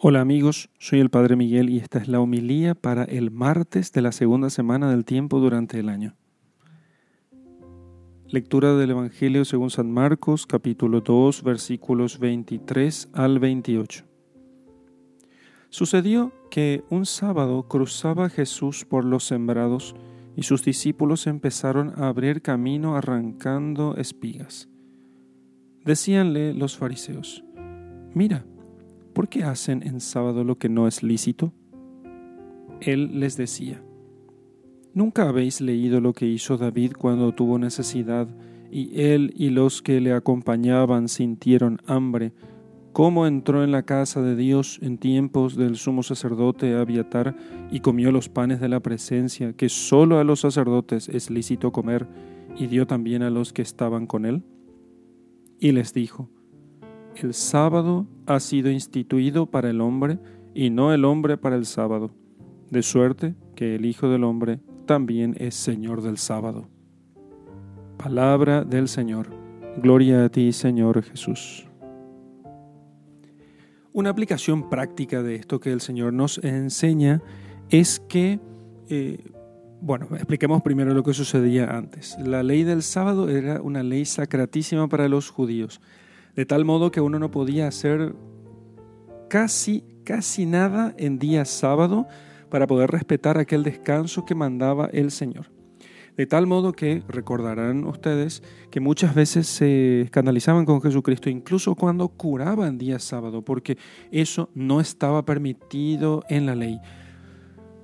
Hola amigos, soy el Padre Miguel y esta es la homilía para el martes de la segunda semana del tiempo durante el año. Lectura del Evangelio según San Marcos, capítulo 2, versículos 23 al 28. Sucedió que un sábado cruzaba Jesús por los sembrados y sus discípulos empezaron a abrir camino arrancando espigas. Decíanle los fariseos, Mira, ¿por qué hacen en sábado lo que no es lícito? Él les decía, ¿nunca habéis leído lo que hizo David cuando tuvo necesidad y él y los que le acompañaban sintieron hambre? cómo entró en la casa de Dios en tiempos del sumo sacerdote Abiatar y comió los panes de la presencia, que sólo a los sacerdotes es lícito comer, y dio también a los que estaban con él? Y les dijo, el sábado ha sido instituido para el hombre y no el hombre para el sábado, de suerte que el Hijo del Hombre también es Señor del sábado. Palabra del Señor. Gloria a ti, Señor Jesús. Una aplicación práctica de esto que el Señor nos enseña es que, eh, bueno, expliquemos primero lo que sucedía antes. La ley del sábado era una ley sacratísima para los judíos de tal modo que uno no podía hacer casi, casi nada en día sábado para poder respetar aquel descanso que mandaba el Señor. De tal modo que recordarán ustedes que muchas veces se escandalizaban con Jesucristo, incluso cuando curaban día sábado, porque eso no estaba permitido en la ley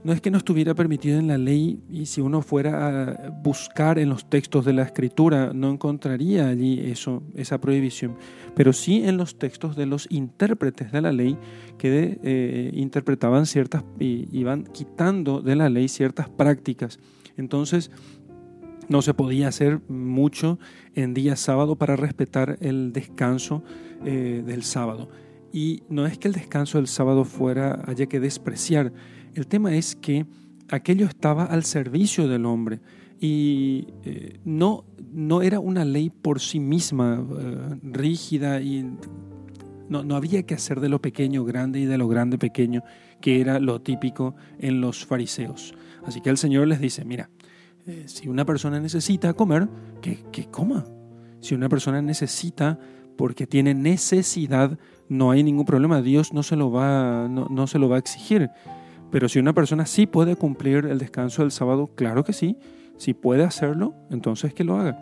no es que no estuviera permitido en la ley y si uno fuera a buscar en los textos de la escritura no encontraría allí eso, esa prohibición, pero sí en los textos de los intérpretes de la ley que eh, interpretaban ciertas y iban quitando de la ley ciertas prácticas. Entonces no se podía hacer mucho en día sábado para respetar el descanso eh, del sábado. Y no es que el descanso del sábado fuera haya que despreciar, el tema es que aquello estaba al servicio del hombre y eh, no, no era una ley por sí misma eh, rígida y no, no, había que hacer de lo pequeño grande y de lo grande pequeño, que era lo típico en los fariseos. Así que el Señor les dice, mira, eh, si una persona necesita comer, que, que coma. Si una persona necesita porque tiene necesidad, no hay ningún problema. Dios no se lo va, no, no se lo va a exigir. Pero si una persona sí puede cumplir el descanso del sábado, claro que sí. Si puede hacerlo, entonces que lo haga.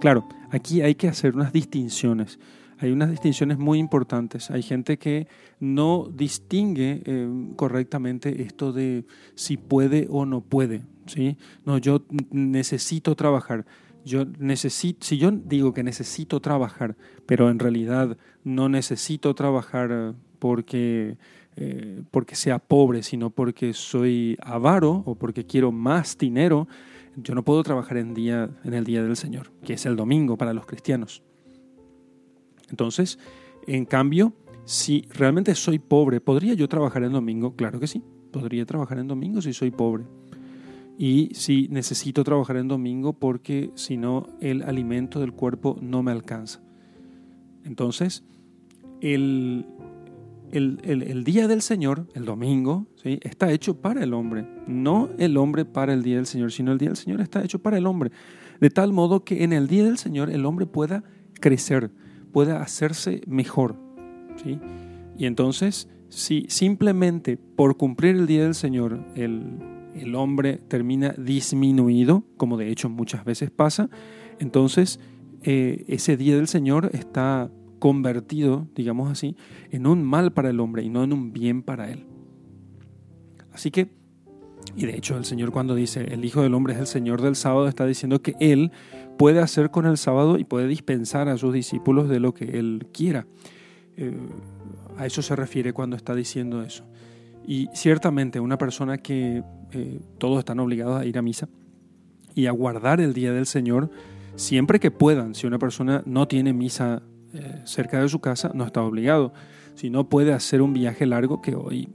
Claro, aquí hay que hacer unas distinciones. Hay unas distinciones muy importantes. Hay gente que no distingue eh, correctamente esto de si puede o no puede. ¿sí? No, yo necesito trabajar. Yo necesito, si yo digo que necesito trabajar, pero en realidad no necesito trabajar eh, porque eh, porque sea pobre, sino porque soy avaro o porque quiero más dinero, yo no puedo trabajar en, día, en el día del Señor, que es el domingo para los cristianos. Entonces, en cambio, si realmente soy pobre, ¿podría yo trabajar en domingo? Claro que sí, podría trabajar en domingo si soy pobre. Y si necesito trabajar en domingo porque si no el alimento del cuerpo no me alcanza. Entonces, el, el, día del Señor, el domingo, ¿sí? está hecho para el hombre, no el hombre para el día del Señor, sino el día del Señor está hecho para el hombre, de tal modo que en el día del Señor el hombre pueda crecer, pueda hacerse mejor. ¿sí? Y entonces, si simplemente por cumplir el día del Señor el, el hombre termina disminuido, como de hecho muchas veces pasa, entonces eh, ese día del Señor está convertido, digamos así, en un mal para el hombre y no en un bien para él. Así que, y de hecho el Señor cuando dice el Hijo del Hombre es el Señor del sábado, está diciendo que Él puede hacer con el sábado y puede dispensar a sus discípulos de lo que Él quiera. Eh, a eso se refiere cuando está diciendo eso. Y ciertamente una persona que eh, todos están obligados a ir a misa y a guardar el día del Señor, siempre que puedan, si una persona no tiene misa eh, cerca de su casa, no está obligado. Si no puede hacer un viaje largo, que hoy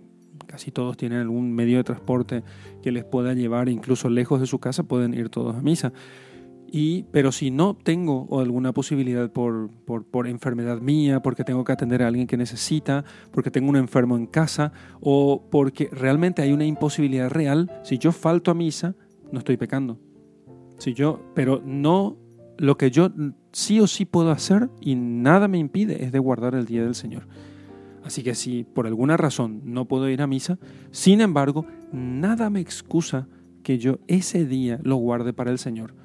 casi todos tienen algún medio de transporte que les pueda llevar incluso lejos de su casa, pueden ir todos a misa. Y, pero si no tengo alguna posibilidad por, por, enfermedad mía, porque tengo que atender a alguien que necesita, porque tengo un enfermo en casa o porque realmente hay una imposibilidad real, si yo falto a misa, no estoy pecando. Si yo, pero no lo que yo sí o sí puedo hacer y nada me impide es de guardar el día del Señor. Así que si por alguna razón no puedo ir a misa, sin embargo, nada me excusa que yo ese día lo guarde para el Señor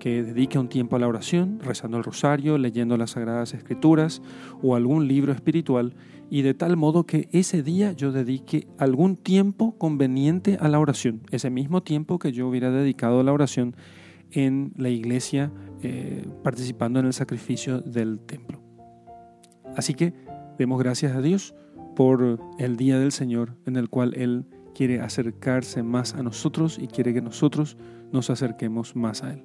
que dedique un tiempo a la oración, rezando el rosario, leyendo las Sagradas Escrituras o algún libro espiritual, y de tal modo que ese día yo dedique algún tiempo conveniente a la oración, ese mismo tiempo que yo hubiera dedicado a la oración en la iglesia eh, participando en el sacrificio del templo. Así que demos gracias a Dios por el día del Señor en el cual Él quiere acercarse más a nosotros y quiere que nosotros nos acerquemos más a Él.